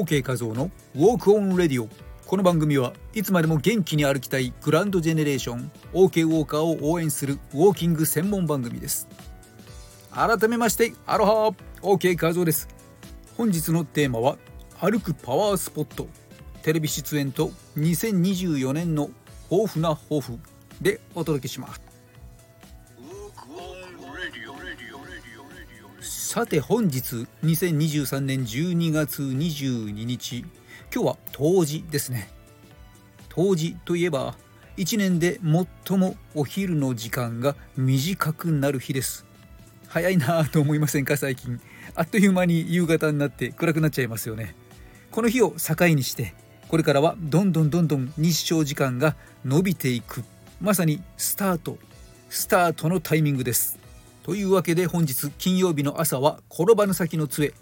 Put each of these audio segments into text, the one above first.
OK 画像のウォークオンレディオこの番組はいつまでも元気に歩きたいグランドジェネレーション OK ウォーカーを応援するウォーキング専門番組です。改めましてアロハ OK 画像です。本日のテーマは歩くパワースポット。テレビ出演と2024年の豊富な抱負でお届けします。さて本日2023年12月22日。今日は冬至ですね。冬至といえば1年で最もお昼の時間が短くなる日です。早いなと思いませんか最近。あっという間に夕方になって暗くなっちゃいますよね。この日を境にしてこれからはどんどんどんどん日照時間が伸びていく。まさにスタート。スタートのタイミングです。というわけで本日金曜日の朝は転ばぬ先の杖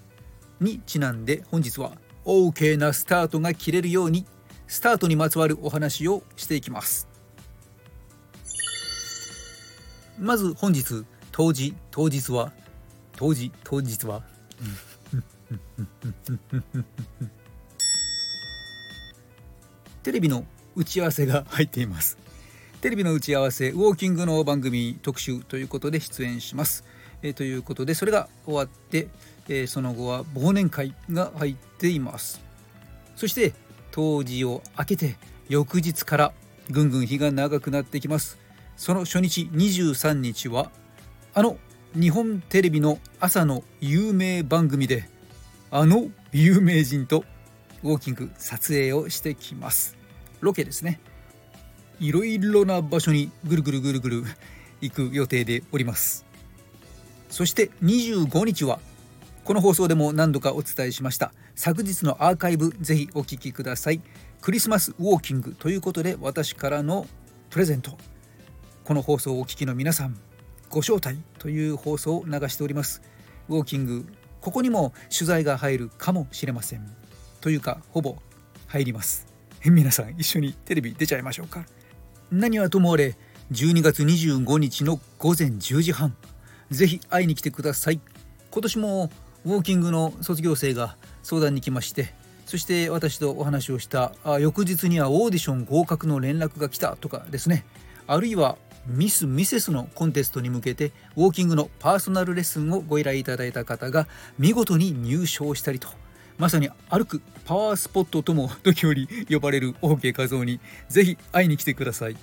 にちなんで本日は OK なスタートが切れるようにスタートにまつわるお話をしていきます。まず本日当時当日は当時当日はテレビの打ち合わせが入っています。テレビの打ち合わせウォーキングの番組特集ということで出演します、えー、ということでそれが終わって、えー、その後は忘年会が入っています。そして当時を明けて翌日からぐんぐん日が長くなってきます。その初日23日はあの日本テレビの朝の有名番組であの有名人とウォーキング撮影をしてきます。ロケですね。いろいろな場所にぐるぐるぐるぐる行く予定でおります。そして25日はこの放送でも何度かお伝えしました昨日のアーカイブぜひお聴きください。クリスマスウォーキングということで私からのプレゼント。この放送をお聞きの皆さんご招待という放送を流しております。ウォーキングここにも取材が入るかもしれません。というかほぼ入ります。皆さん一緒にテレビ出ちゃいましょうか。何はともあれ12月25日の午前10時半ぜひ会いに来てください。今年もウォーキングの卒業生が相談に来ましてそして私とお話をしたあ翌日にはオーディション合格の連絡が来たとかですね。あるいはミス・ミセスのコンテストに向けてウォーキングのパーソナルレッスンをご依頼いただいた方が見事に入賞したりと。まさに歩くパワースポットとも時折呼ばれる OK 画像にぜひ会いに来てください。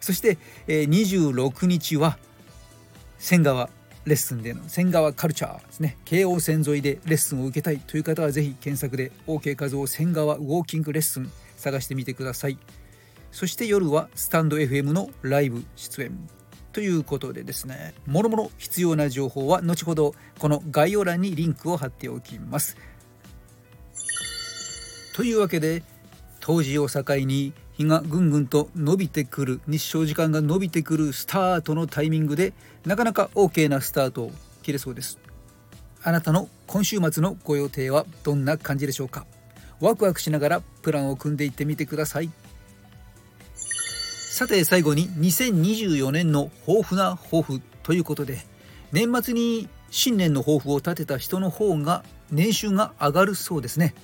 そして26日は仙川レッスンでの仙川カルチャーですね。京王線沿いでレッスンを受けたいという方はぜひ検索で OK 画像仙川ウォーキングレッスン探してみてください。そして夜はスタンド FM のライブ出演ということでですねもろもろ必要な情報は後ほどこの概要欄にリンクを貼っておきます。というわけで当時を境に日がぐんぐんと伸びてくる日照時間が伸びてくるスタートのタイミングでなかなか OK なスタートを切れそうです。あなたの今週末のご予定はどんな感じでしょうか？ワクワクしながらプランを組んでいってみてください。さて最後に2024年の豊富な抱負ということで年末に新年の抱負を立てた人の方が年収が上がるそうですね。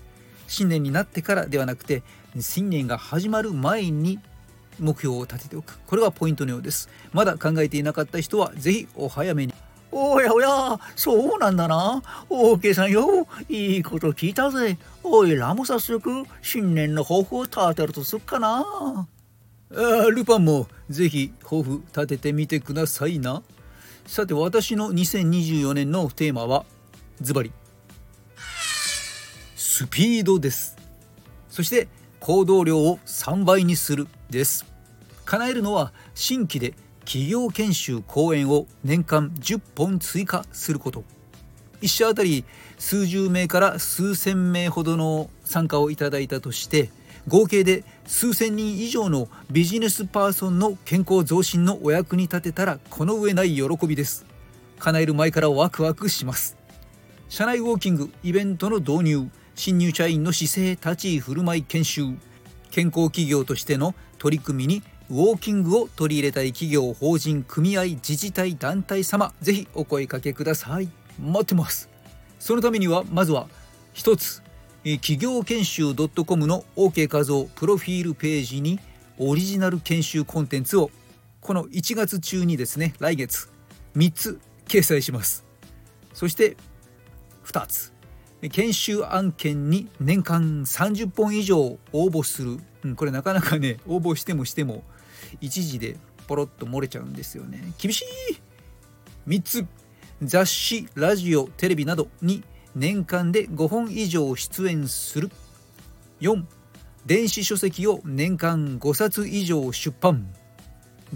新年になってからではなくて新年が始まる前に目標を立てておく。これがポイントのようです。まだ考えていなかった人は是非お早めに。おやおやそうなんだな。オーケーさんよ。いいこと聞いたぜ。おいらも早速新年の抱負を立てるとすっかな。あルパンも是非抱負立ててみてくださいな。さて私の2024年のテーマはズバリ。スピードです。そして行動量を3倍にするです。叶えるのは新規で企業研修講演を年間10本追加すること。1社あたり数十名から数千名ほどの参加をいただいたとして合計で数千人以上のビジネスパーソンの健康増進のお役に立てたらこの上ない喜びです。叶える前からワクワクします。社内ウォーキングイベントの導入。新入社員の姿勢立ち居振る舞い研修。健康企業としての取り組みにウォーキングを取り入れたい企業法人組合自治体団体様ぜひお声かけください。待ってます。そのためにはまずは一つ企業研修 .com の OK 画像プロフィールページにオリジナル研修コンテンツをこの1月中にですね来月3つ掲載します。そして2つ。研修案件に年間30本以上応募する、うん、これなかなかね応募してもしても一時でポロッと漏れちゃうんですよね。厳しい。3つ。雑誌ラジオテレビなどに年間で5本以上出演する。4電子書籍を年間5冊以上出版。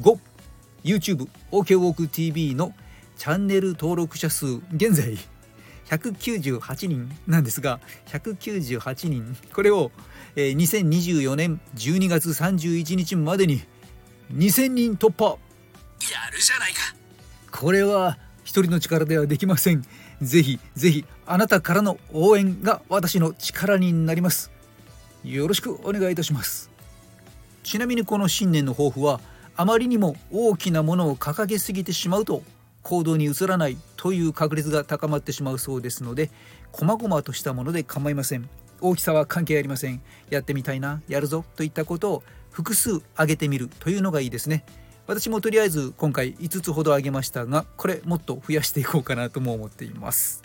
5YouTube OKWOKTV のチャンネル登録者数現在198人なんですが198人。これを、えー2024年12月31日までに2000人突破。やるじゃないか。これは一人の力ではできません。ぜひぜひあなたからの応援が私の力になります。よろしくお願いいたします。ちなみにこの新年の抱負はあまりにも大きなものを掲げすぎてしまうと行動に移らないという確率が高まってしまうそうですので細々としたもので構いません。大きさは関係ありません。やってみたいなやるぞといったことを複数挙げてみるというのがいいですね。私もとりあえず今回5つほど挙げましたがこれもっと増やしていこうかなとも思っています。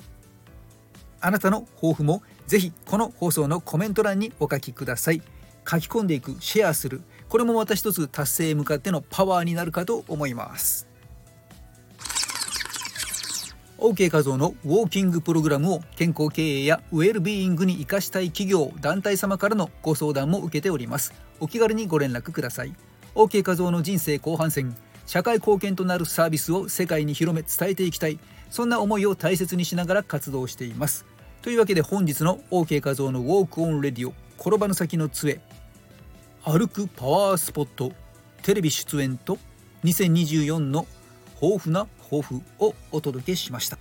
あなたの抱負もぜひこの放送のコメント欄にお書きください。書き込んでいくシェアする。これもまた一つ達成へ向かってのパワーになるかと思います。OK 画像のウォーキングプログラムを健康経営やウェルビーイングに生かしたい企業団体様からのご相談も受けております。お気軽にご連絡ください。OK 画像の人生後半戦社会貢献となるサービスを世界に広め伝えていきたい。そんな思いを大切にしながら活動しています。というわけで本日の OK 画像のウォークオンレディオ転ばぬ先の杖歩くパワースポットテレビ出演と2024の豊富な抱負をお届けしました。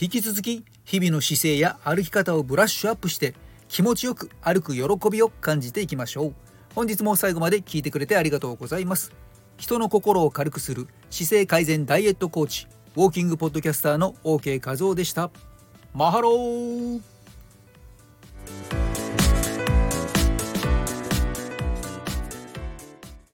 引き続き日々の姿勢や歩き方をブラッシュアップして気持ちよく歩く喜びを感じていきましょう。本日も最後まで聞いてくれてありがとうございます。人の心を軽くする姿勢改善ダイエットコーチウォーキングポッドキャスターの OK 画像でした。マハロー!